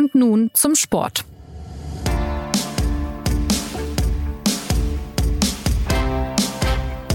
Und nun zum Sport.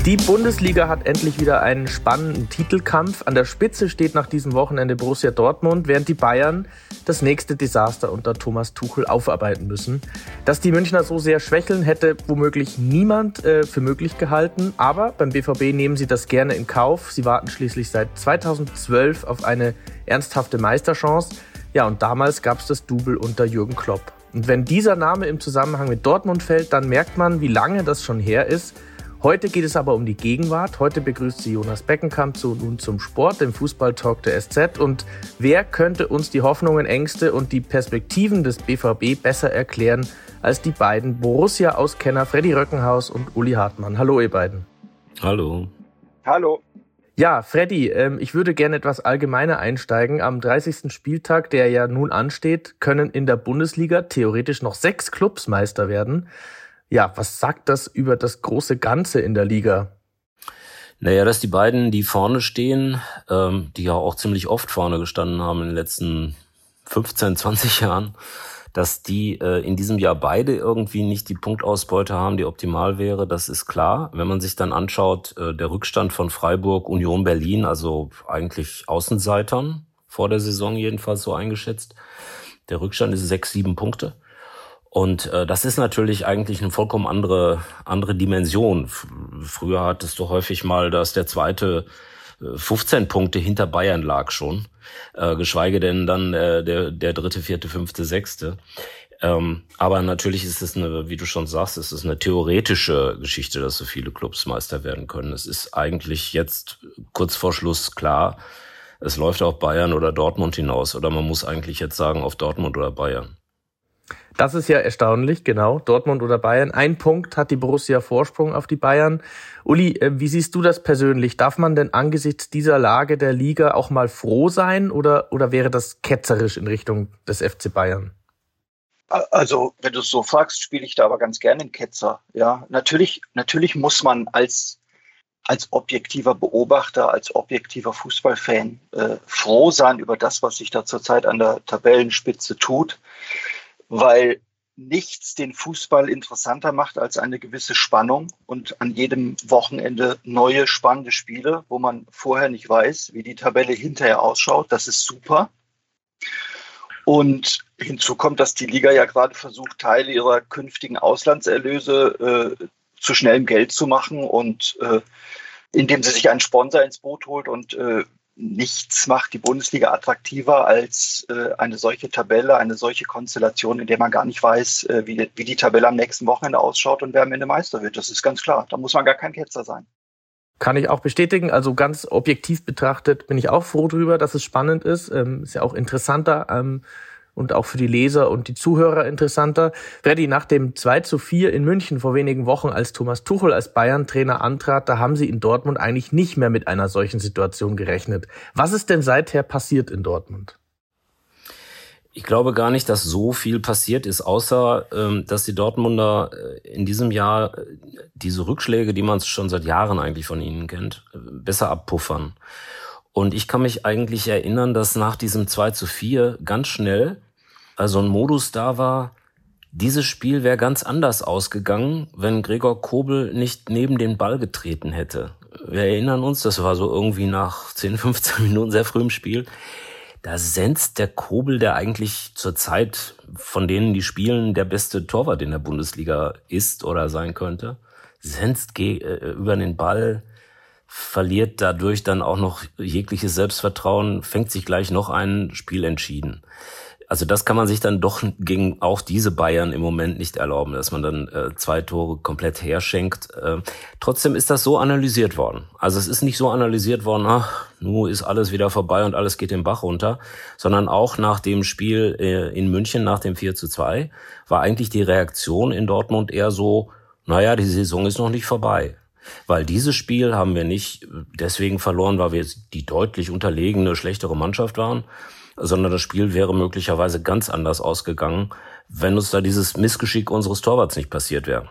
Die Bundesliga hat endlich wieder einen spannenden Titelkampf. An der Spitze steht nach diesem Wochenende Borussia Dortmund, während die Bayern das nächste Desaster unter Thomas Tuchel aufarbeiten müssen. Dass die Münchner so sehr schwächeln, hätte womöglich niemand äh, für möglich gehalten. Aber beim BVB nehmen sie das gerne in Kauf. Sie warten schließlich seit 2012 auf eine ernsthafte Meisterchance. Ja, und damals gab es das Double unter Jürgen Klopp. Und wenn dieser Name im Zusammenhang mit Dortmund fällt, dann merkt man, wie lange das schon her ist. Heute geht es aber um die Gegenwart. Heute begrüßt sie Jonas Beckenkamp zu nun zum Sport, dem Fußballtalk der SZ. Und wer könnte uns die Hoffnungen, Ängste und die Perspektiven des BVB besser erklären als die beiden Borussia-Auskenner Freddy Röckenhaus und Uli Hartmann? Hallo, ihr beiden. Hallo. Hallo. Ja, Freddy, ähm, ich würde gerne etwas allgemeiner einsteigen. Am 30. Spieltag, der ja nun ansteht, können in der Bundesliga theoretisch noch sechs Clubs Meister werden. Ja, was sagt das über das große Ganze in der Liga? Naja, dass die beiden, die vorne stehen, ähm, die ja auch ziemlich oft vorne gestanden haben in den letzten 15, 20 Jahren, dass die äh, in diesem Jahr beide irgendwie nicht die Punktausbeute haben, die optimal wäre, das ist klar. Wenn man sich dann anschaut, äh, der Rückstand von Freiburg, Union Berlin, also eigentlich Außenseitern, vor der Saison jedenfalls so eingeschätzt, der Rückstand ist sechs, sieben Punkte. Und äh, das ist natürlich eigentlich eine vollkommen andere, andere Dimension. Früher hattest du häufig mal, dass der zweite 15 äh, Punkte hinter Bayern lag schon, äh, geschweige denn dann äh, der, der dritte, vierte, fünfte, sechste. Ähm, aber natürlich ist es eine, wie du schon sagst, es ist eine theoretische Geschichte, dass so viele Clubs Meister werden können. Es ist eigentlich jetzt kurz vor Schluss klar, es läuft auf Bayern oder Dortmund hinaus. Oder man muss eigentlich jetzt sagen, auf Dortmund oder Bayern. Das ist ja erstaunlich, genau. Dortmund oder Bayern. Ein Punkt hat die Borussia Vorsprung auf die Bayern. Uli, äh, wie siehst du das persönlich? Darf man denn angesichts dieser Lage der Liga auch mal froh sein oder, oder wäre das ketzerisch in Richtung des FC Bayern? Also, wenn du es so fragst, spiele ich da aber ganz gerne einen Ketzer. Ja, natürlich, natürlich muss man als, als objektiver Beobachter, als objektiver Fußballfan äh, froh sein über das, was sich da zurzeit an der Tabellenspitze tut weil nichts den Fußball interessanter macht als eine gewisse Spannung und an jedem Wochenende neue spannende Spiele, wo man vorher nicht weiß, wie die Tabelle hinterher ausschaut. Das ist super. Und hinzu kommt, dass die Liga ja gerade versucht, Teile ihrer künftigen Auslandserlöse äh, zu schnellem Geld zu machen und äh, indem sie sich einen Sponsor ins Boot holt und äh, nichts macht die Bundesliga attraktiver als äh, eine solche Tabelle, eine solche Konstellation, in der man gar nicht weiß, äh, wie, wie die Tabelle am nächsten Wochenende ausschaut und wer am Ende Meister wird. Das ist ganz klar. Da muss man gar kein Ketzer sein. Kann ich auch bestätigen. Also ganz objektiv betrachtet bin ich auch froh drüber, dass es spannend ist. Ähm, ist ja auch interessanter. Ähm, und auch für die Leser und die Zuhörer interessanter. Freddy, nach dem 2 zu 4 in München vor wenigen Wochen, als Thomas Tuchel als Bayern-Trainer antrat, da haben sie in Dortmund eigentlich nicht mehr mit einer solchen Situation gerechnet. Was ist denn seither passiert in Dortmund? Ich glaube gar nicht, dass so viel passiert ist, außer ähm, dass die Dortmunder äh, in diesem Jahr äh, diese Rückschläge, die man schon seit Jahren eigentlich von ihnen kennt, äh, besser abpuffern. Und ich kann mich eigentlich erinnern, dass nach diesem 2 zu 4 ganz schnell also ein Modus da war, dieses Spiel wäre ganz anders ausgegangen, wenn Gregor Kobel nicht neben den Ball getreten hätte. Wir erinnern uns, das war so irgendwie nach 10, 15 Minuten sehr früh im Spiel. Da senzt der Kobel, der eigentlich zur Zeit von denen, die spielen, der beste Torwart in der Bundesliga ist oder sein könnte, senzt äh, über den Ball, verliert dadurch dann auch noch jegliches Selbstvertrauen, fängt sich gleich noch ein Spiel entschieden. Also das kann man sich dann doch gegen auch diese Bayern im Moment nicht erlauben, dass man dann äh, zwei Tore komplett herschenkt. Äh, trotzdem ist das so analysiert worden. Also es ist nicht so analysiert worden, ach, nu ist alles wieder vorbei und alles geht den Bach runter, sondern auch nach dem Spiel äh, in München, nach dem 4 zu 2, war eigentlich die Reaktion in Dortmund eher so, naja, die Saison ist noch nicht vorbei. Weil dieses Spiel haben wir nicht deswegen verloren, weil wir die deutlich unterlegene, schlechtere Mannschaft waren, sondern das Spiel wäre möglicherweise ganz anders ausgegangen, wenn uns da dieses Missgeschick unseres Torwarts nicht passiert wäre.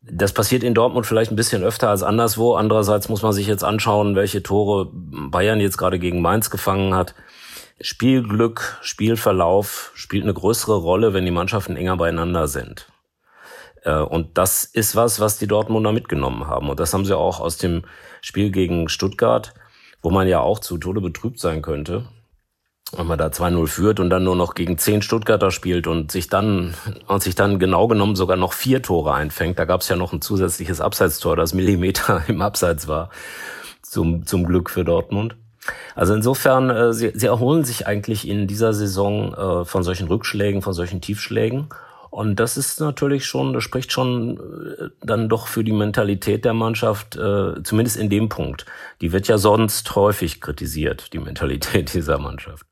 Das passiert in Dortmund vielleicht ein bisschen öfter als anderswo. Andererseits muss man sich jetzt anschauen, welche Tore Bayern jetzt gerade gegen Mainz gefangen hat. Spielglück, Spielverlauf spielt eine größere Rolle, wenn die Mannschaften enger beieinander sind. Äh, und das ist was, was die Dortmunder mitgenommen haben. Und das haben sie auch aus dem Spiel gegen Stuttgart, wo man ja auch zu Tode betrübt sein könnte, wenn man da 2-0 führt und dann nur noch gegen zehn Stuttgarter spielt und sich dann, und sich dann genau genommen sogar noch vier Tore einfängt. Da gab es ja noch ein zusätzliches Abseitstor, das Millimeter im Abseits war. Zum, zum Glück für Dortmund. Also insofern, äh, sie, sie erholen sich eigentlich in dieser Saison äh, von solchen Rückschlägen, von solchen Tiefschlägen. Und das ist natürlich schon, das spricht schon äh, dann doch für die Mentalität der Mannschaft, äh, zumindest in dem Punkt. Die wird ja sonst häufig kritisiert, die Mentalität dieser Mannschaft.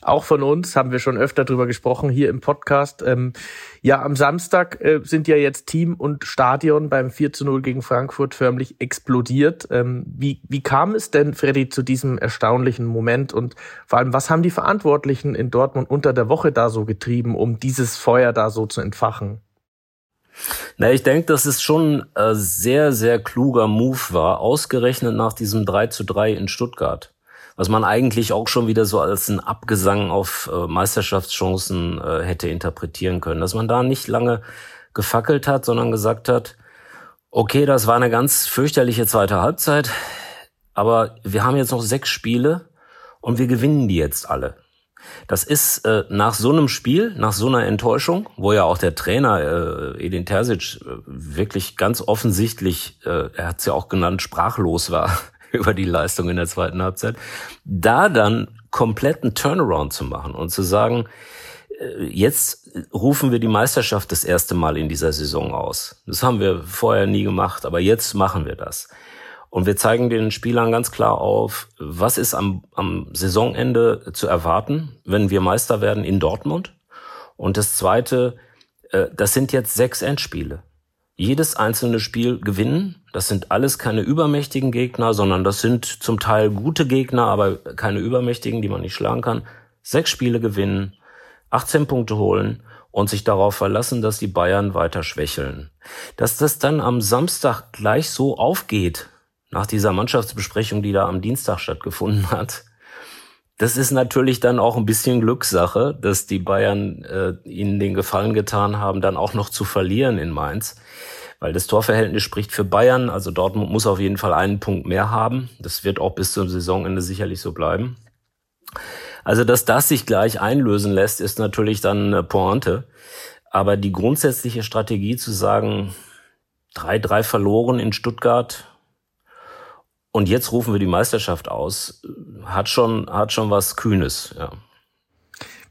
Auch von uns haben wir schon öfter drüber gesprochen hier im Podcast. Ähm, ja, am Samstag äh, sind ja jetzt Team und Stadion beim 4 zu 0 gegen Frankfurt förmlich explodiert. Ähm, wie, wie kam es denn, Freddy, zu diesem erstaunlichen Moment? Und vor allem, was haben die Verantwortlichen in Dortmund unter der Woche da so getrieben, um dieses Feuer da so zu entfachen? Na, ich denke, dass es schon ein sehr, sehr kluger Move war, ausgerechnet nach diesem 3 zu 3 in Stuttgart was man eigentlich auch schon wieder so als ein Abgesang auf äh, Meisterschaftschancen äh, hätte interpretieren können. Dass man da nicht lange gefackelt hat, sondern gesagt hat, okay, das war eine ganz fürchterliche zweite Halbzeit, aber wir haben jetzt noch sechs Spiele und wir gewinnen die jetzt alle. Das ist äh, nach so einem Spiel, nach so einer Enttäuschung, wo ja auch der Trainer äh, Edin Terzic äh, wirklich ganz offensichtlich, äh, er hat es ja auch genannt, sprachlos war über die Leistung in der zweiten Halbzeit, da dann kompletten Turnaround zu machen und zu sagen, äh, jetzt rufen wir die Meisterschaft das erste Mal in dieser Saison aus. Das haben wir vorher nie gemacht, aber jetzt machen wir das. Und wir zeigen den Spielern ganz klar auf, was ist am, am Saisonende zu erwarten, wenn wir Meister werden in Dortmund. Und das Zweite, äh, das sind jetzt sechs Endspiele jedes einzelne Spiel gewinnen. Das sind alles keine übermächtigen Gegner, sondern das sind zum Teil gute Gegner, aber keine übermächtigen, die man nicht schlagen kann. Sechs Spiele gewinnen, 18 Punkte holen und sich darauf verlassen, dass die Bayern weiter schwächeln. Dass das dann am Samstag gleich so aufgeht, nach dieser Mannschaftsbesprechung, die da am Dienstag stattgefunden hat, das ist natürlich dann auch ein bisschen Glückssache, dass die Bayern äh, ihnen den Gefallen getan haben, dann auch noch zu verlieren in Mainz. Weil das Torverhältnis spricht für Bayern. Also Dortmund muss auf jeden Fall einen Punkt mehr haben. Das wird auch bis zum Saisonende sicherlich so bleiben. Also, dass das sich gleich einlösen lässt, ist natürlich dann eine Pointe. Aber die grundsätzliche Strategie zu sagen, 3-3 verloren in Stuttgart, und jetzt rufen wir die Meisterschaft aus. Hat schon, hat schon was Kühnes, ja.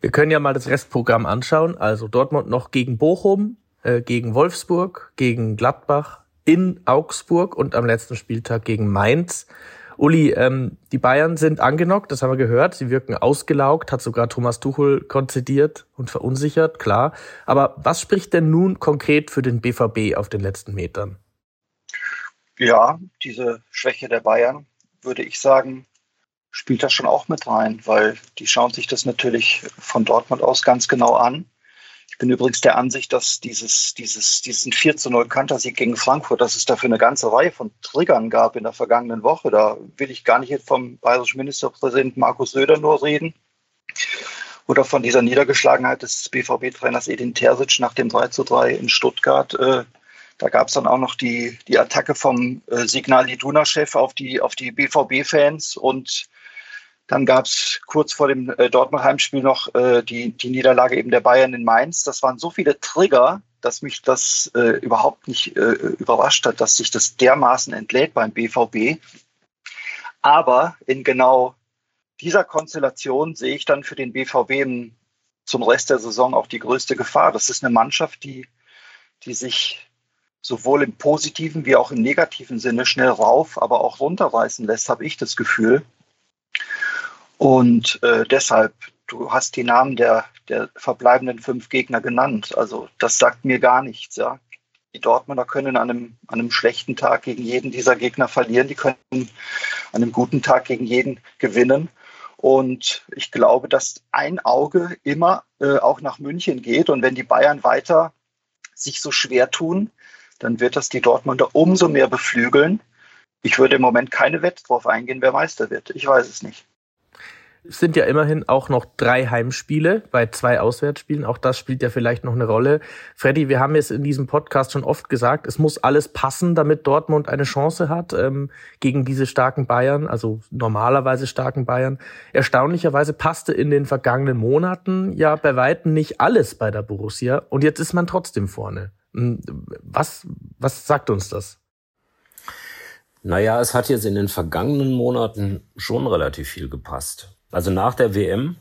Wir können ja mal das Restprogramm anschauen. Also Dortmund noch gegen Bochum, äh, gegen Wolfsburg, gegen Gladbach, in Augsburg und am letzten Spieltag gegen Mainz. Uli, ähm, die Bayern sind angenockt, das haben wir gehört. Sie wirken ausgelaugt, hat sogar Thomas Tuchel konzidiert und verunsichert, klar. Aber was spricht denn nun konkret für den BVB auf den letzten Metern? Ja, diese Schwäche der Bayern, würde ich sagen, spielt das schon auch mit rein, weil die schauen sich das natürlich von Dortmund aus ganz genau an. Ich bin übrigens der Ansicht, dass dieses, dieses, diesen 4 zu 0 Kantersieg gegen Frankfurt, dass es dafür eine ganze Reihe von Triggern gab in der vergangenen Woche. Da will ich gar nicht jetzt vom bayerischen Ministerpräsidenten Markus Söder nur reden. Oder von dieser Niedergeschlagenheit des BVB-Trainers Edin Terzic nach dem 3 zu 3 in Stuttgart. Da gab es dann auch noch die, die Attacke vom äh, Signal Iduna-Chef auf die, auf die BVB-Fans und dann gab es kurz vor dem äh, Dortmund-Heimspiel noch äh, die, die Niederlage eben der Bayern in Mainz. Das waren so viele Trigger, dass mich das äh, überhaupt nicht äh, überrascht hat, dass sich das dermaßen entlädt beim BVB. Aber in genau dieser Konstellation sehe ich dann für den BVB zum Rest der Saison auch die größte Gefahr. Das ist eine Mannschaft, die, die sich sowohl im positiven wie auch im negativen Sinne schnell rauf, aber auch runterreißen lässt, habe ich das Gefühl. Und äh, deshalb, du hast die Namen der, der verbleibenden fünf Gegner genannt. Also das sagt mir gar nichts. Ja. Die Dortmunder können an einem, an einem schlechten Tag gegen jeden dieser Gegner verlieren. Die können an einem guten Tag gegen jeden gewinnen. Und ich glaube, dass ein Auge immer äh, auch nach München geht. Und wenn die Bayern weiter sich so schwer tun, dann wird das die Dortmunder umso mehr beflügeln. Ich würde im Moment keine Wette drauf eingehen, wer Meister wird. Ich weiß es nicht. Es sind ja immerhin auch noch drei Heimspiele bei zwei Auswärtsspielen. Auch das spielt ja vielleicht noch eine Rolle. Freddy, wir haben es in diesem Podcast schon oft gesagt, es muss alles passen, damit Dortmund eine Chance hat ähm, gegen diese starken Bayern, also normalerweise starken Bayern. Erstaunlicherweise passte in den vergangenen Monaten ja bei Weitem nicht alles bei der Borussia und jetzt ist man trotzdem vorne. Hm, was, was sagt uns das? Naja, es hat jetzt in den vergangenen Monaten schon relativ viel gepasst. Also nach der WM,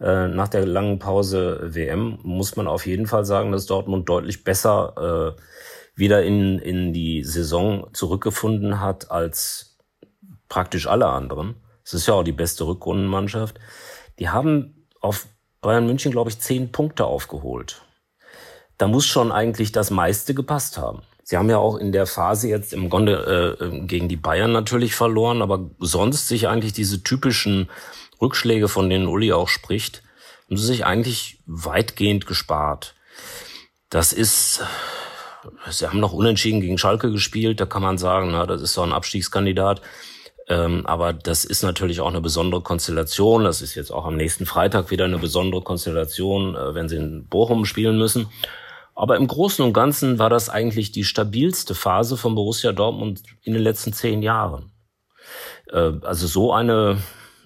äh, nach der langen Pause WM, muss man auf jeden Fall sagen, dass Dortmund deutlich besser äh, wieder in, in die Saison zurückgefunden hat als praktisch alle anderen. Es ist ja auch die beste Rückrundenmannschaft. Die haben auf Bayern München, glaube ich, zehn Punkte aufgeholt. Da muss schon eigentlich das meiste gepasst haben. Sie haben ja auch in der Phase jetzt im Grunde äh, gegen die Bayern natürlich verloren, aber sonst sich eigentlich diese typischen Rückschläge, von denen Uli auch spricht, haben sie sich eigentlich weitgehend gespart. Das ist, sie haben noch unentschieden gegen Schalke gespielt, da kann man sagen, na, das ist so ein Abstiegskandidat. Ähm, aber das ist natürlich auch eine besondere Konstellation. Das ist jetzt auch am nächsten Freitag wieder eine besondere Konstellation, äh, wenn sie in Bochum spielen müssen. Aber im Großen und Ganzen war das eigentlich die stabilste Phase von Borussia Dortmund in den letzten zehn Jahren. Äh, also so eine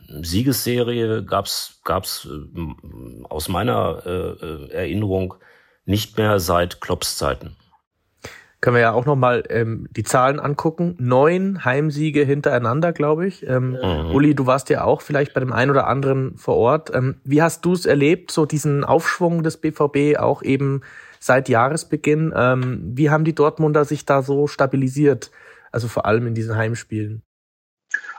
Siegesserie gab's gab's äh, aus meiner äh, Erinnerung nicht mehr seit Klopps Zeiten. Können wir ja auch nochmal ähm, die Zahlen angucken. Neun Heimsiege hintereinander, glaube ich. Ähm, mhm. Uli, du warst ja auch vielleicht bei dem einen oder anderen vor Ort. Ähm, wie hast du es erlebt, so diesen Aufschwung des BVB auch eben seit Jahresbeginn. Ähm, wie haben die Dortmunder sich da so stabilisiert? Also vor allem in diesen Heimspielen.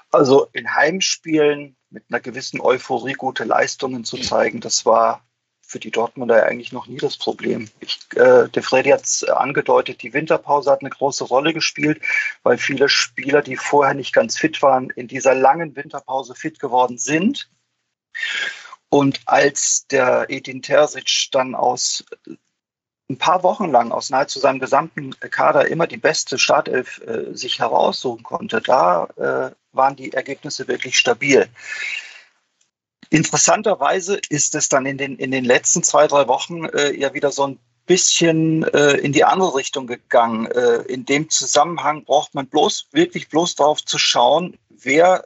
Also in Heimspielen mit einer gewissen Euphorie gute Leistungen zu zeigen, das war für die Dortmunder eigentlich noch nie das Problem. Ich, äh, der Freddy hat es angedeutet, die Winterpause hat eine große Rolle gespielt, weil viele Spieler, die vorher nicht ganz fit waren, in dieser langen Winterpause fit geworden sind. Und als der Edin Terzic dann aus ein paar Wochen lang aus nahezu seinem gesamten Kader immer die beste Startelf äh, sich heraussuchen konnte, da äh, waren die Ergebnisse wirklich stabil. Interessanterweise ist es dann in den, in den letzten zwei, drei Wochen äh, ja wieder so ein bisschen äh, in die andere Richtung gegangen. Äh, in dem Zusammenhang braucht man bloß wirklich bloß darauf zu schauen, wer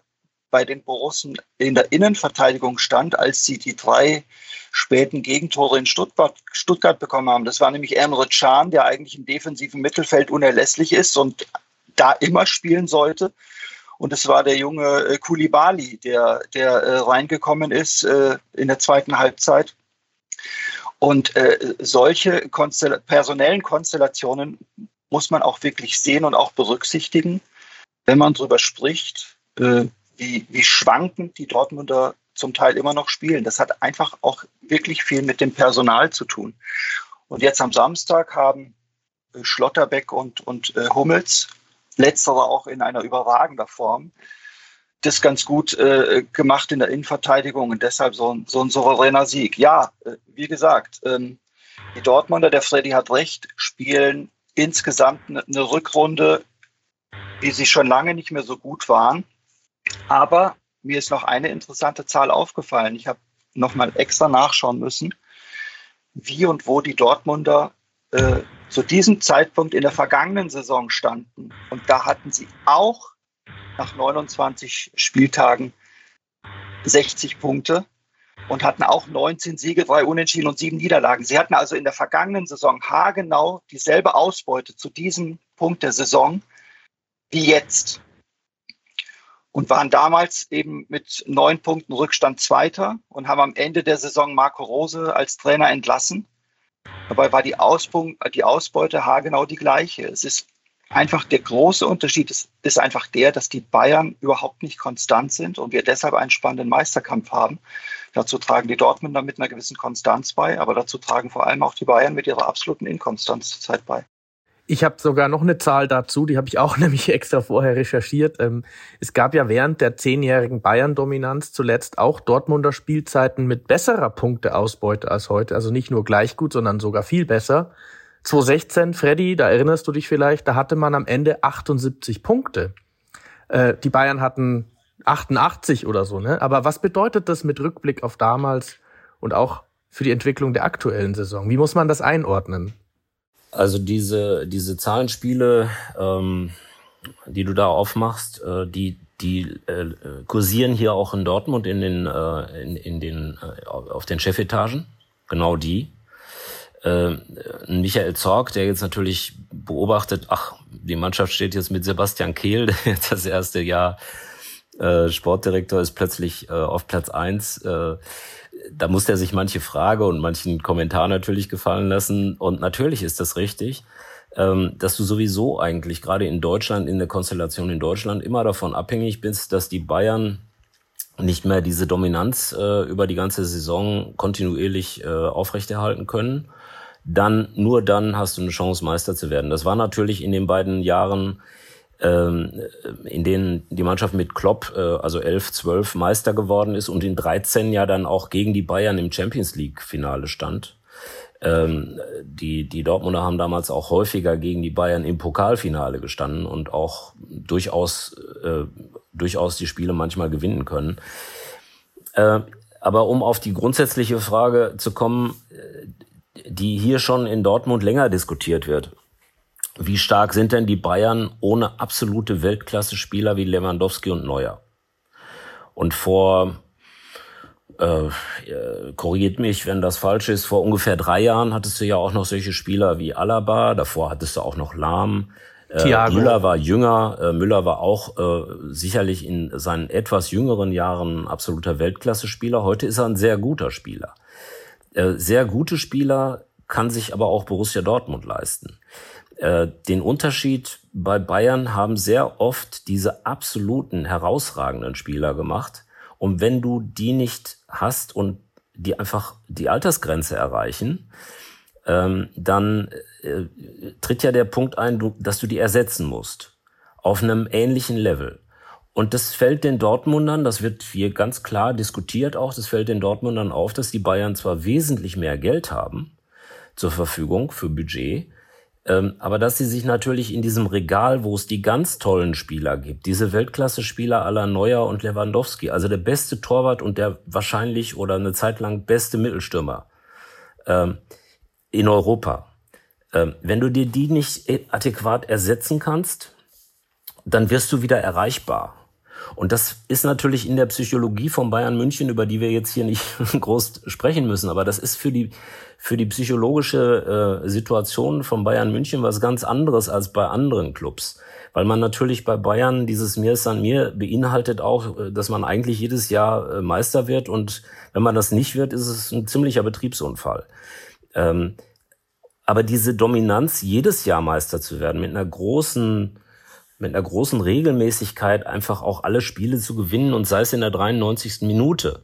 bei den Borussen in der Innenverteidigung stand, als sie die drei späten Gegentore in Stuttgart, Stuttgart bekommen haben. Das war nämlich Emre Can, der eigentlich im defensiven Mittelfeld unerlässlich ist und da immer spielen sollte. Und es war der junge äh, Kulibali, der, der äh, reingekommen ist äh, in der zweiten Halbzeit. Und äh, solche Konstell personellen Konstellationen muss man auch wirklich sehen und auch berücksichtigen, wenn man darüber spricht, äh, wie, wie schwankend die Dortmunder zum Teil immer noch spielen. Das hat einfach auch wirklich viel mit dem Personal zu tun. Und jetzt am Samstag haben äh, Schlotterbeck und, und äh, Hummels, letztere auch in einer überragender Form, das ganz gut äh, gemacht in der Innenverteidigung und deshalb so ein, so ein souveräner Sieg. Ja, äh, wie gesagt, ähm, die Dortmunder, der Freddy hat recht, spielen insgesamt eine, eine Rückrunde, wie sie schon lange nicht mehr so gut waren. Aber mir ist noch eine interessante Zahl aufgefallen. Ich habe nochmal extra nachschauen müssen, wie und wo die Dortmunder äh, zu diesem Zeitpunkt in der vergangenen Saison standen. Und da hatten sie auch nach 29 Spieltagen 60 Punkte und hatten auch 19 Siege, drei Unentschieden und sieben Niederlagen. Sie hatten also in der vergangenen Saison haargenau dieselbe Ausbeute zu diesem Punkt der Saison wie jetzt und waren damals eben mit neun Punkten Rückstand Zweiter und haben am Ende der Saison Marco Rose als Trainer entlassen. Dabei war die, Auspunkt, die Ausbeute haargenau die gleiche. Es ist einfach der große Unterschied ist, ist einfach der, dass die Bayern überhaupt nicht konstant sind und wir deshalb einen spannenden Meisterkampf haben. Dazu tragen die Dortmunder mit einer gewissen Konstanz bei, aber dazu tragen vor allem auch die Bayern mit ihrer absoluten Inkonstanz zurzeit bei. Ich habe sogar noch eine Zahl dazu, die habe ich auch nämlich extra vorher recherchiert. Ähm, es gab ja während der zehnjährigen Bayern-Dominanz zuletzt auch Dortmunder Spielzeiten mit besserer Punkteausbeute als heute. Also nicht nur gleich gut, sondern sogar viel besser. 2016, Freddy, da erinnerst du dich vielleicht, da hatte man am Ende 78 Punkte. Äh, die Bayern hatten 88 oder so, ne? Aber was bedeutet das mit Rückblick auf damals und auch für die Entwicklung der aktuellen Saison? Wie muss man das einordnen? Also diese, diese Zahlenspiele, ähm, die du da aufmachst, äh, die, die äh, kursieren hier auch in Dortmund in den, äh, in, in den, äh, auf den Chefetagen. Genau die. Äh, Michael Zorg, der jetzt natürlich beobachtet, ach, die Mannschaft steht jetzt mit Sebastian Kehl, der jetzt das erste Jahr äh, Sportdirektor ist, plötzlich äh, auf Platz eins. Äh, da muss er sich manche Frage und manchen Kommentar natürlich gefallen lassen. Und natürlich ist das richtig, ähm, dass du sowieso eigentlich gerade in Deutschland, in der Konstellation in Deutschland, immer davon abhängig bist, dass die Bayern nicht mehr diese Dominanz äh, über die ganze Saison kontinuierlich äh, aufrechterhalten können. Dann, nur dann hast du eine Chance, Meister zu werden. Das war natürlich in den beiden Jahren in denen die Mannschaft mit Klopp, äh, also 11, 12 Meister geworden ist und in 13 ja dann auch gegen die Bayern im Champions League Finale stand. Ähm, die, die Dortmunder haben damals auch häufiger gegen die Bayern im Pokalfinale gestanden und auch durchaus, äh, durchaus die Spiele manchmal gewinnen können. Äh, aber um auf die grundsätzliche Frage zu kommen, die hier schon in Dortmund länger diskutiert wird. Wie stark sind denn die Bayern ohne absolute Weltklasse-Spieler wie Lewandowski und Neuer? Und vor, äh, korrigiert mich, wenn das falsch ist, vor ungefähr drei Jahren hattest du ja auch noch solche Spieler wie Alaba, davor hattest du auch noch Lahm. Äh, Müller war jünger, äh, Müller war auch äh, sicherlich in seinen etwas jüngeren Jahren absoluter Weltklasse-Spieler. Heute ist er ein sehr guter Spieler. Äh, sehr gute Spieler kann sich aber auch Borussia Dortmund leisten. Äh, den Unterschied bei Bayern haben sehr oft diese absoluten herausragenden Spieler gemacht. Und wenn du die nicht hast und die einfach die Altersgrenze erreichen, ähm, dann äh, tritt ja der Punkt ein, du, dass du die ersetzen musst. Auf einem ähnlichen Level. Und das fällt den Dortmundern, das wird hier ganz klar diskutiert auch, das fällt den Dortmundern auf, dass die Bayern zwar wesentlich mehr Geld haben zur Verfügung für Budget, aber dass sie sich natürlich in diesem Regal, wo es die ganz tollen Spieler gibt, diese Weltklasse-Spieler aller Neuer und Lewandowski, also der beste Torwart und der wahrscheinlich oder eine Zeit lang beste Mittelstürmer ähm, in Europa. Ähm, wenn du dir die nicht adäquat ersetzen kannst, dann wirst du wieder erreichbar. Und das ist natürlich in der Psychologie von Bayern München, über die wir jetzt hier nicht groß sprechen müssen, aber das ist für die, für die psychologische äh, Situation von Bayern München was ganz anderes als bei anderen Clubs. Weil man natürlich bei Bayern dieses Mir ist an mir beinhaltet auch, äh, dass man eigentlich jedes Jahr äh, Meister wird und wenn man das nicht wird, ist es ein ziemlicher Betriebsunfall. Ähm, aber diese Dominanz, jedes Jahr Meister zu werden, mit einer großen mit einer großen Regelmäßigkeit einfach auch alle Spiele zu gewinnen und sei es in der 93. Minute.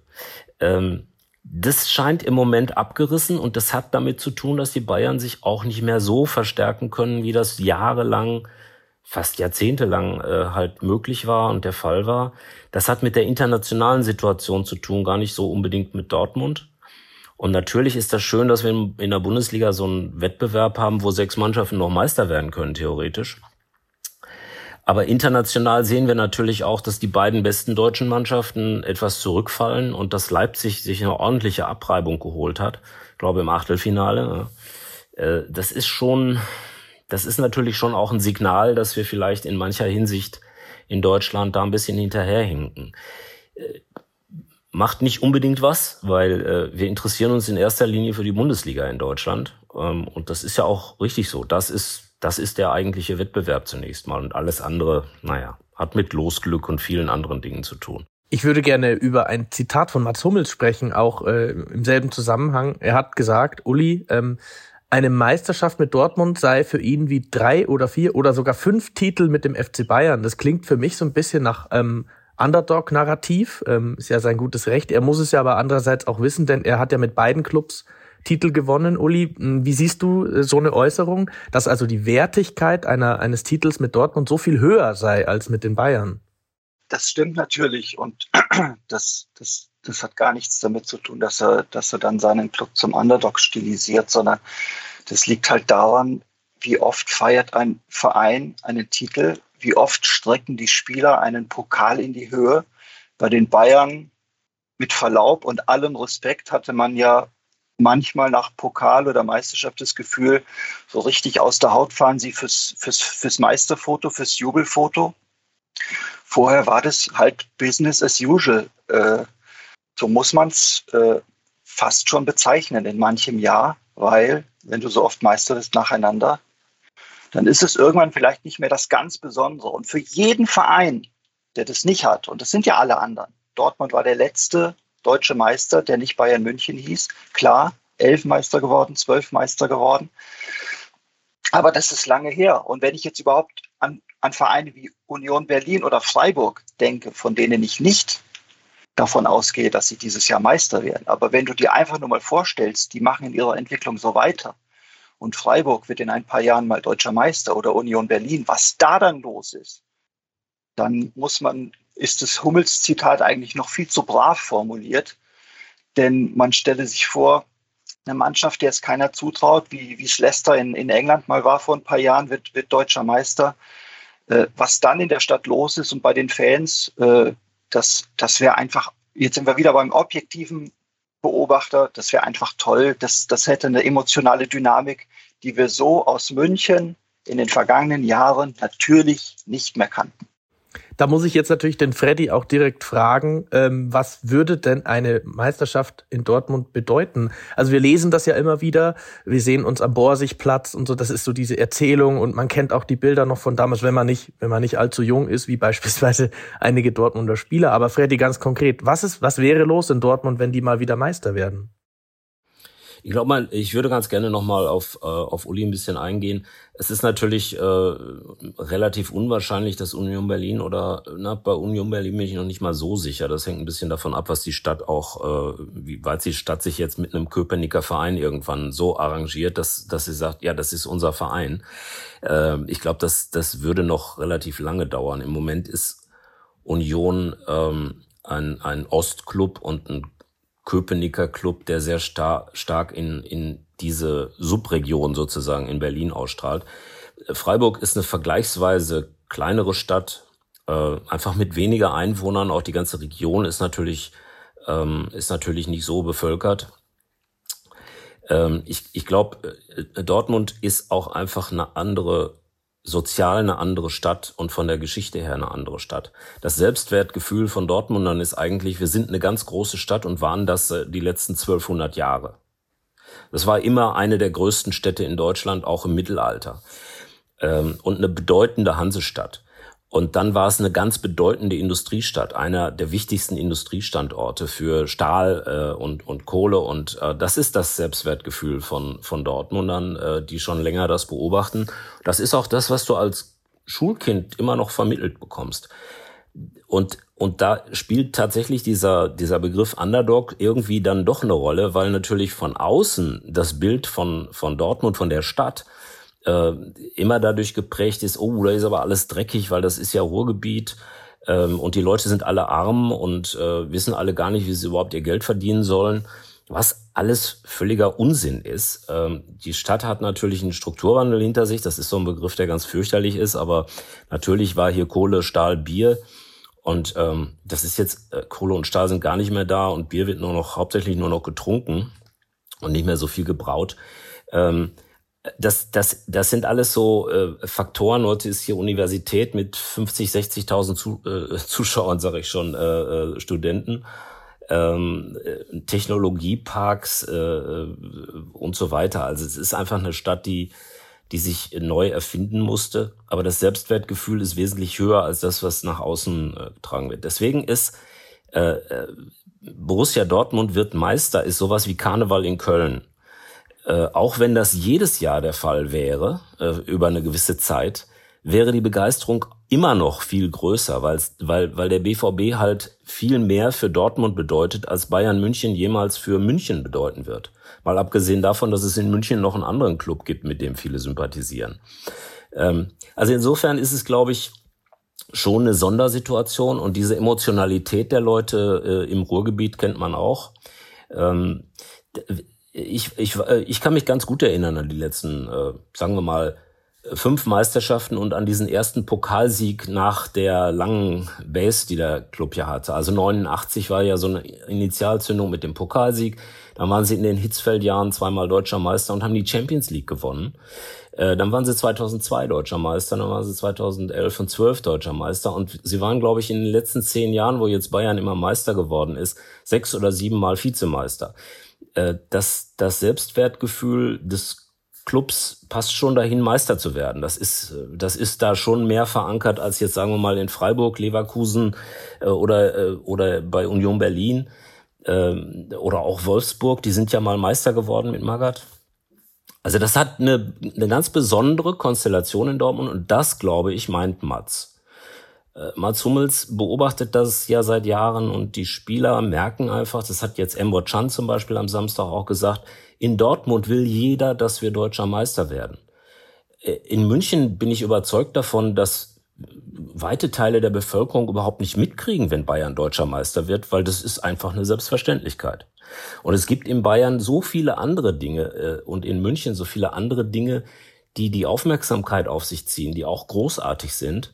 Ähm, das scheint im Moment abgerissen und das hat damit zu tun, dass die Bayern sich auch nicht mehr so verstärken können, wie das jahrelang, fast jahrzehntelang äh, halt möglich war und der Fall war. Das hat mit der internationalen Situation zu tun, gar nicht so unbedingt mit Dortmund. Und natürlich ist das schön, dass wir in der Bundesliga so einen Wettbewerb haben, wo sechs Mannschaften noch Meister werden können, theoretisch. Aber international sehen wir natürlich auch, dass die beiden besten deutschen Mannschaften etwas zurückfallen und dass Leipzig sich eine ordentliche Abreibung geholt hat. Ich glaube im Achtelfinale. Äh, das ist schon, das ist natürlich schon auch ein Signal, dass wir vielleicht in mancher Hinsicht in Deutschland da ein bisschen hinterherhinken. Äh, macht nicht unbedingt was, weil äh, wir interessieren uns in erster Linie für die Bundesliga in Deutschland. Ähm, und das ist ja auch richtig so. Das ist das ist der eigentliche Wettbewerb zunächst mal. Und alles andere, naja, hat mit Losglück und vielen anderen Dingen zu tun. Ich würde gerne über ein Zitat von Mats Hummels sprechen, auch äh, im selben Zusammenhang. Er hat gesagt, Uli, ähm, eine Meisterschaft mit Dortmund sei für ihn wie drei oder vier oder sogar fünf Titel mit dem FC Bayern. Das klingt für mich so ein bisschen nach ähm, Underdog-Narrativ. Ähm, ist ja sein gutes Recht. Er muss es ja aber andererseits auch wissen, denn er hat ja mit beiden Clubs Titel gewonnen. Uli, hm, wie siehst du äh, so eine Äußerung, dass also die Wertigkeit einer, eines Titels mit Dortmund so viel höher sei als mit den Bayern? Das stimmt natürlich und das, das, das hat gar nichts damit zu tun, dass er, dass er dann seinen Club zum Underdog stilisiert, sondern das liegt halt daran, wie oft feiert ein Verein einen Titel, wie oft strecken die Spieler einen Pokal in die Höhe, bei den Bayern mit Verlaub und allem Respekt hatte man ja manchmal nach Pokal oder Meisterschaft das Gefühl, so richtig aus der Haut fahren sie fürs, fürs, fürs Meisterfoto, fürs Jubelfoto. Vorher war das halt Business as usual. Äh, so muss man es äh, fast schon bezeichnen in manchem Jahr, weil wenn du so oft Meister bist nacheinander, dann ist es irgendwann vielleicht nicht mehr das ganz Besondere. Und für jeden Verein, der das nicht hat, und das sind ja alle anderen, Dortmund war der letzte deutsche Meister, der nicht Bayern München hieß. Klar, elf Meister geworden, zwölf Meister geworden. Aber das ist lange her. Und wenn ich jetzt überhaupt an, an Vereine wie Union Berlin oder Freiburg denke, von denen ich nicht davon ausgehe, dass sie dieses Jahr Meister werden. Aber wenn du dir einfach nur mal vorstellst, die machen in ihrer Entwicklung so weiter und Freiburg wird in ein paar Jahren mal deutscher Meister oder Union Berlin, was da dann los ist, dann muss man ist das Hummels-Zitat eigentlich noch viel zu brav formuliert. Denn man stelle sich vor, eine Mannschaft, der es keiner zutraut, wie, wie es Leicester in, in England mal war vor ein paar Jahren, wird, wird deutscher Meister. Äh, was dann in der Stadt los ist und bei den Fans, äh, das, das wäre einfach, jetzt sind wir wieder beim objektiven Beobachter, das wäre einfach toll. Das, das hätte eine emotionale Dynamik, die wir so aus München in den vergangenen Jahren natürlich nicht mehr kannten. Da muss ich jetzt natürlich den Freddy auch direkt fragen, ähm, was würde denn eine Meisterschaft in Dortmund bedeuten? Also wir lesen das ja immer wieder, wir sehen uns am Borsigplatz und so, das ist so diese Erzählung und man kennt auch die Bilder noch von damals, wenn man nicht, wenn man nicht allzu jung ist, wie beispielsweise einige Dortmunder Spieler. Aber Freddy, ganz konkret, was ist, was wäre los in Dortmund, wenn die mal wieder Meister werden? Ich glaube mal, ich würde ganz gerne nochmal auf, äh, auf Uli ein bisschen eingehen. Es ist natürlich äh, relativ unwahrscheinlich, dass Union Berlin oder na, bei Union Berlin bin ich noch nicht mal so sicher. Das hängt ein bisschen davon ab, was die Stadt auch, äh, wie weit die Stadt sich jetzt mit einem Köpenicker Verein irgendwann so arrangiert, dass, dass sie sagt, ja, das ist unser Verein. Äh, ich glaube, das, das würde noch relativ lange dauern. Im Moment ist Union ähm, ein, ein Ostclub und ein Köpenicker Club, der sehr star stark in, in diese Subregion sozusagen in Berlin ausstrahlt. Freiburg ist eine vergleichsweise kleinere Stadt, äh, einfach mit weniger Einwohnern. Auch die ganze Region ist natürlich, ähm, ist natürlich nicht so bevölkert. Ähm, ich ich glaube, äh, Dortmund ist auch einfach eine andere sozial eine andere Stadt und von der Geschichte her eine andere Stadt. Das Selbstwertgefühl von Dortmundern ist eigentlich, wir sind eine ganz große Stadt und waren das äh, die letzten 1200 Jahre. Das war immer eine der größten Städte in Deutschland, auch im Mittelalter. Ähm, und eine bedeutende Hansestadt. Und dann war es eine ganz bedeutende Industriestadt, einer der wichtigsten Industriestandorte für Stahl äh, und, und Kohle. Und äh, das ist das Selbstwertgefühl von, von Dortmundern, äh, die schon länger das beobachten. Das ist auch das, was du als Schulkind immer noch vermittelt bekommst. Und, und da spielt tatsächlich dieser, dieser Begriff Underdog irgendwie dann doch eine Rolle, weil natürlich von außen das Bild von, von Dortmund, von der Stadt, äh, immer dadurch geprägt ist, oh, da ist aber alles dreckig, weil das ist ja Ruhrgebiet ähm, und die Leute sind alle arm und äh, wissen alle gar nicht, wie sie überhaupt ihr Geld verdienen sollen. Was alles völliger Unsinn ist. Ähm, die Stadt hat natürlich einen Strukturwandel hinter sich. Das ist so ein Begriff, der ganz fürchterlich ist. Aber natürlich war hier Kohle, Stahl, Bier. Und ähm, das ist jetzt, äh, Kohle und Stahl sind gar nicht mehr da und Bier wird nur noch, hauptsächlich nur noch getrunken und nicht mehr so viel gebraut. Ähm, das, das, das sind alles so äh, Faktoren. Heute ist hier Universität mit 50, 60.000 Zu, äh, Zuschauern, sage ich schon, äh, äh, Studenten, ähm, äh, Technologieparks äh, äh, und so weiter. Also es ist einfach eine Stadt, die, die sich neu erfinden musste. Aber das Selbstwertgefühl ist wesentlich höher als das, was nach außen äh, getragen wird. Deswegen ist äh, äh Borussia Dortmund wird Meister, ist sowas wie Karneval in Köln. Äh, auch wenn das jedes Jahr der Fall wäre, äh, über eine gewisse Zeit, wäre die Begeisterung immer noch viel größer, weil, weil, der BVB halt viel mehr für Dortmund bedeutet, als Bayern München jemals für München bedeuten wird. Mal abgesehen davon, dass es in München noch einen anderen Club gibt, mit dem viele sympathisieren. Ähm, also insofern ist es, glaube ich, schon eine Sondersituation und diese Emotionalität der Leute äh, im Ruhrgebiet kennt man auch. Ähm, ich, ich, äh, ich kann mich ganz gut erinnern an die letzten, äh, sagen wir mal, fünf Meisterschaften und an diesen ersten Pokalsieg nach der langen Base, die der Club ja hatte. Also 89 war ja so eine Initialzündung mit dem Pokalsieg. Dann waren sie in den Hitzfeldjahren zweimal deutscher Meister und haben die Champions League gewonnen. Äh, dann waren sie 2002 deutscher Meister, dann waren sie 2011 und 12 deutscher Meister und sie waren, glaube ich, in den letzten zehn Jahren, wo jetzt Bayern immer Meister geworden ist, sechs oder sieben Mal Vizemeister. Äh, das, das Selbstwertgefühl des Clubs passt schon dahin, Meister zu werden. Das ist, das ist da schon mehr verankert als jetzt sagen wir mal in Freiburg, Leverkusen äh, oder, äh, oder bei Union Berlin äh, oder auch Wolfsburg. Die sind ja mal Meister geworden mit Magath. Also das hat eine, eine ganz besondere Konstellation in Dortmund und das, glaube ich, meint Mats. Äh, Mats Hummels beobachtet das ja seit Jahren und die Spieler merken einfach, das hat jetzt Embo Can zum Beispiel am Samstag auch gesagt, in Dortmund will jeder, dass wir deutscher Meister werden. Äh, in München bin ich überzeugt davon, dass weite Teile der Bevölkerung überhaupt nicht mitkriegen, wenn Bayern deutscher Meister wird, weil das ist einfach eine Selbstverständlichkeit. Und es gibt in Bayern so viele andere Dinge äh, und in München so viele andere Dinge, die die Aufmerksamkeit auf sich ziehen, die auch großartig sind.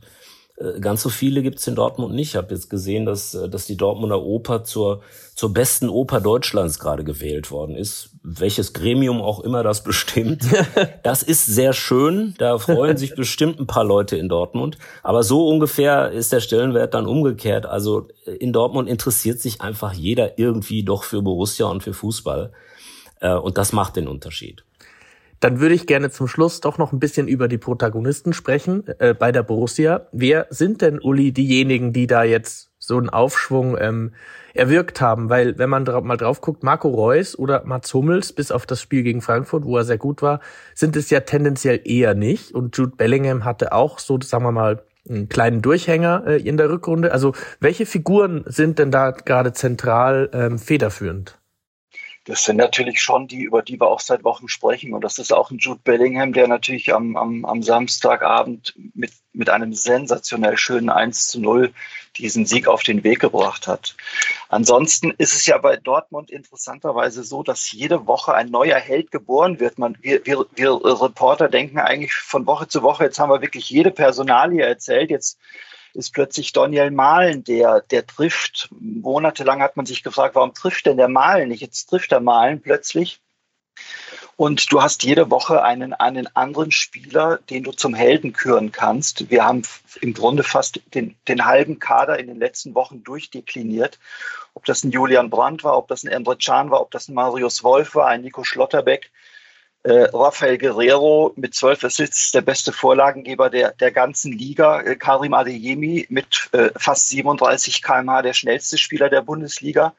Äh, ganz so viele gibt's in Dortmund nicht. Ich habe jetzt gesehen, dass, äh, dass die Dortmunder Oper zur, zur besten Oper Deutschlands gerade gewählt worden ist. Welches Gremium auch immer das bestimmt. Das ist sehr schön. Da freuen sich bestimmt ein paar Leute in Dortmund. Aber so ungefähr ist der Stellenwert dann umgekehrt. Also äh, in Dortmund interessiert sich einfach jeder irgendwie doch für Borussia und für Fußball. Und das macht den Unterschied. Dann würde ich gerne zum Schluss doch noch ein bisschen über die Protagonisten sprechen äh, bei der Borussia. Wer sind denn, Uli, diejenigen, die da jetzt so einen Aufschwung ähm, erwirkt haben? Weil, wenn man dra mal drauf guckt, Marco Reus oder Mats Hummels, bis auf das Spiel gegen Frankfurt, wo er sehr gut war, sind es ja tendenziell eher nicht. Und Jude Bellingham hatte auch so, sagen wir mal, einen kleinen Durchhänger äh, in der Rückrunde. Also welche Figuren sind denn da gerade zentral ähm, federführend? Das sind natürlich schon die, über die wir auch seit Wochen sprechen. Und das ist auch ein Jude Bellingham, der natürlich am, am, am Samstagabend mit, mit einem sensationell schönen 1 zu 0 diesen Sieg auf den Weg gebracht hat. Ansonsten ist es ja bei Dortmund interessanterweise so, dass jede Woche ein neuer Held geboren wird. Man, wir, wir, Reporter denken eigentlich von Woche zu Woche, jetzt haben wir wirklich jede Personalie erzählt. Jetzt ist plötzlich Daniel Mahlen, der, der trifft. Monatelang hat man sich gefragt, warum trifft denn der Mahlen nicht? Jetzt trifft der Mahlen plötzlich. Und du hast jede Woche einen, einen anderen Spieler, den du zum Helden küren kannst. Wir haben im Grunde fast den, den halben Kader in den letzten Wochen durchdekliniert. Ob das ein Julian Brandt war, ob das ein Emre Can war, ob das ein Marius Wolf war, ein Nico Schlotterbeck. Äh, Rafael Guerrero mit zwölf Assists, der beste Vorlagengeber der, der ganzen Liga. Äh, Karim Adeyemi mit äh, fast 37 kmh, der schnellste Spieler der Bundesliga.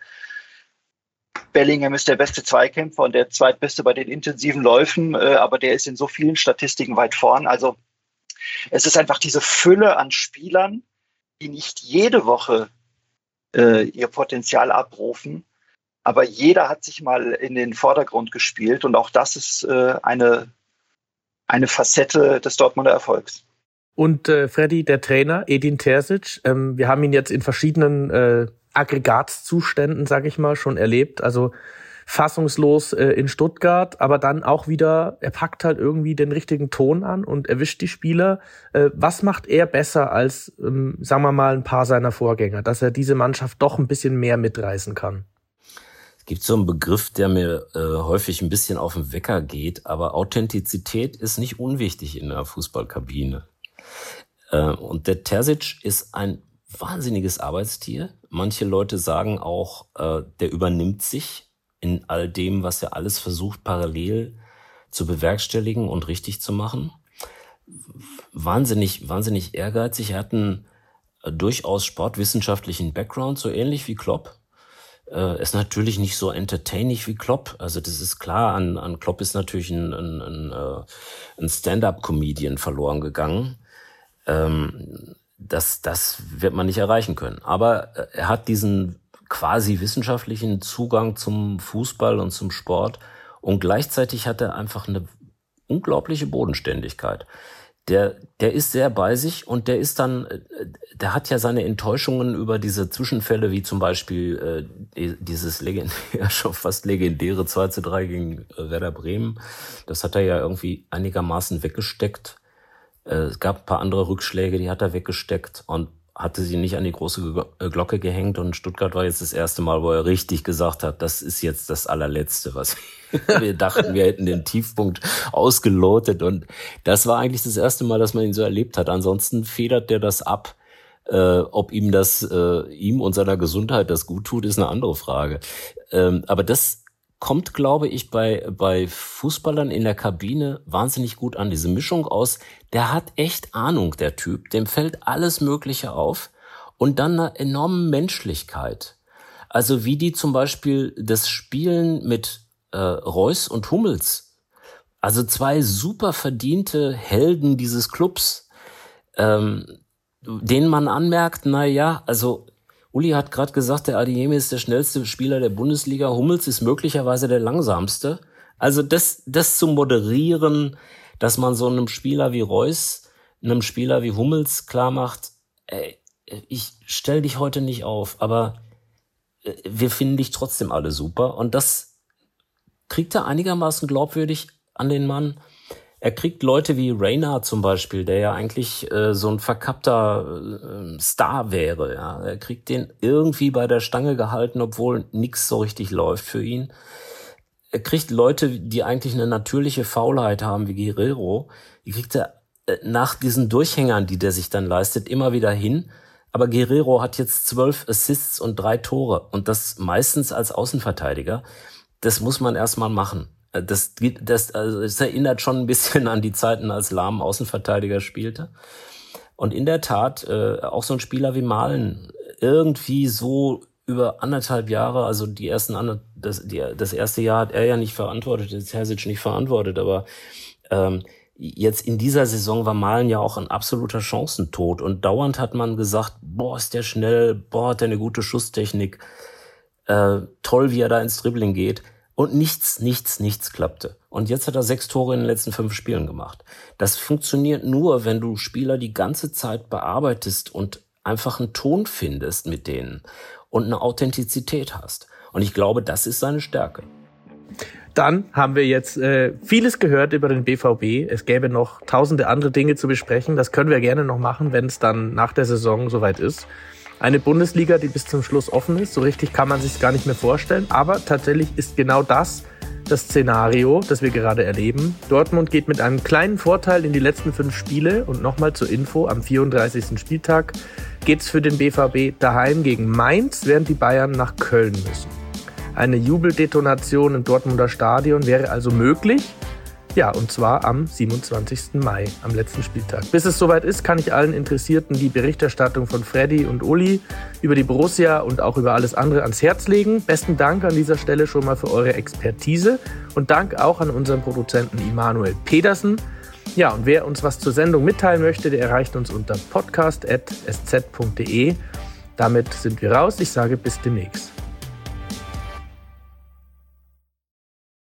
Bellingham ist der beste Zweikämpfer und der zweitbeste bei den intensiven Läufen, äh, aber der ist in so vielen Statistiken weit vorn. Also es ist einfach diese Fülle an Spielern, die nicht jede Woche äh, ihr Potenzial abrufen, aber jeder hat sich mal in den Vordergrund gespielt und auch das ist äh, eine, eine Facette des Dortmunder Erfolgs. Und äh, Freddy, der Trainer, Edin Terzic, ähm, wir haben ihn jetzt in verschiedenen äh, Aggregatzuständen, sage ich mal, schon erlebt. Also fassungslos äh, in Stuttgart, aber dann auch wieder, er packt halt irgendwie den richtigen Ton an und erwischt die Spieler. Äh, was macht er besser als, ähm, sagen wir mal, ein paar seiner Vorgänger, dass er diese Mannschaft doch ein bisschen mehr mitreißen kann? Gibt so einen Begriff, der mir äh, häufig ein bisschen auf den Wecker geht, aber Authentizität ist nicht unwichtig in der Fußballkabine. Äh, und der Terzic ist ein wahnsinniges Arbeitstier. Manche Leute sagen auch, äh, der übernimmt sich in all dem, was er alles versucht, parallel zu bewerkstelligen und richtig zu machen. Wahnsinnig, wahnsinnig ehrgeizig. Er hat einen äh, durchaus sportwissenschaftlichen Background, so ähnlich wie Klopp äh, ist natürlich nicht so entertaining wie Klopp. Also das ist klar, an, an Klopp ist natürlich ein, ein, ein, äh, ein Stand-up-Comedian verloren gegangen. Ähm, das, das wird man nicht erreichen können. Aber äh, er hat diesen quasi wissenschaftlichen Zugang zum Fußball und zum Sport und gleichzeitig hat er einfach eine unglaubliche Bodenständigkeit der, der ist sehr bei sich und der ist dann, äh, der hat ja seine Enttäuschungen über diese Zwischenfälle, wie zum Beispiel äh, dieses legendäre, schon fast legendäre 2 zu 3 gegen äh, Werder Bremen. Das hat er ja irgendwie einigermaßen weggesteckt. Äh, es gab ein paar andere Rückschläge, die hat er weggesteckt und hatte sie nicht an die große äh, Glocke gehängt und Stuttgart war jetzt das erste Mal, wo er richtig gesagt hat, das ist jetzt das allerletzte, was wir dachten, wir hätten den Tiefpunkt ausgelotet und das war eigentlich das erste Mal, dass man ihn so erlebt hat. Ansonsten federt der das ab. Äh, ob ihm das, äh, ihm und seiner Gesundheit das gut tut, ist eine andere Frage. Ähm, aber das kommt, glaube ich, bei, bei Fußballern in der Kabine wahnsinnig gut an. Diese Mischung aus, der hat echt Ahnung, der Typ, dem fällt alles Mögliche auf und dann eine enorme Menschlichkeit. Also wie die zum Beispiel das Spielen mit äh, Reus und Hummels, also zwei super verdiente Helden dieses Clubs, ähm, denen man anmerkt, na ja, also Uli hat gerade gesagt, der Adiemi ist der schnellste Spieler der Bundesliga. Hummels ist möglicherweise der langsamste. Also das, das zu moderieren, dass man so einem Spieler wie Reus, einem Spieler wie Hummels klar macht, ey, ich stell dich heute nicht auf, aber äh, wir finden dich trotzdem alle super. Und das kriegt er einigermaßen glaubwürdig an den Mann. Er kriegt Leute wie Rayner zum Beispiel, der ja eigentlich äh, so ein verkappter äh, Star wäre. Ja. Er kriegt den irgendwie bei der Stange gehalten, obwohl nichts so richtig läuft für ihn. Er kriegt Leute, die eigentlich eine natürliche Faulheit haben, wie Guerrero. Die kriegt er äh, nach diesen Durchhängern, die der sich dann leistet, immer wieder hin. Aber Guerrero hat jetzt zwölf Assists und drei Tore und das meistens als Außenverteidiger. Das muss man erstmal machen. Äh, das, das, also es erinnert schon ein bisschen an die Zeiten, als Lahm Außenverteidiger spielte. Und in der Tat, äh, auch so ein Spieler wie Malen, irgendwie so über anderthalb Jahre, also die ersten, das, die, das erste Jahr hat er ja nicht verantwortet, das Hersic nicht verantwortet, aber ähm, jetzt in dieser Saison war Malen ja auch ein absoluter Chancentod und dauernd hat man gesagt, boah, ist der schnell, boah, hat der eine gute Schusstechnik, äh, toll, wie er da ins Dribbling geht. Und nichts, nichts, nichts klappte. Und jetzt hat er sechs Tore in den letzten fünf Spielen gemacht. Das funktioniert nur, wenn du Spieler die ganze Zeit bearbeitest und einfach einen Ton findest mit denen und eine Authentizität hast. Und ich glaube, das ist seine Stärke. Dann haben wir jetzt äh, vieles gehört über den BVB. Es gäbe noch tausende andere Dinge zu besprechen. Das können wir gerne noch machen, wenn es dann nach der Saison soweit ist. Eine Bundesliga, die bis zum Schluss offen ist. So richtig kann man sich gar nicht mehr vorstellen. Aber tatsächlich ist genau das das Szenario, das wir gerade erleben. Dortmund geht mit einem kleinen Vorteil in die letzten fünf Spiele und nochmal zur Info, am 34. Spieltag geht es für den BVB daheim gegen Mainz, während die Bayern nach Köln müssen. Eine Jubeldetonation im Dortmunder Stadion wäre also möglich, ja, und zwar am 27. Mai, am letzten Spieltag. Bis es soweit ist, kann ich allen Interessierten die Berichterstattung von Freddy und Uli über die Borussia und auch über alles andere ans Herz legen. Besten Dank an dieser Stelle schon mal für eure Expertise und Dank auch an unseren Produzenten Immanuel Pedersen. Ja, und wer uns was zur Sendung mitteilen möchte, der erreicht uns unter podcast.sz.de. Damit sind wir raus. Ich sage bis demnächst.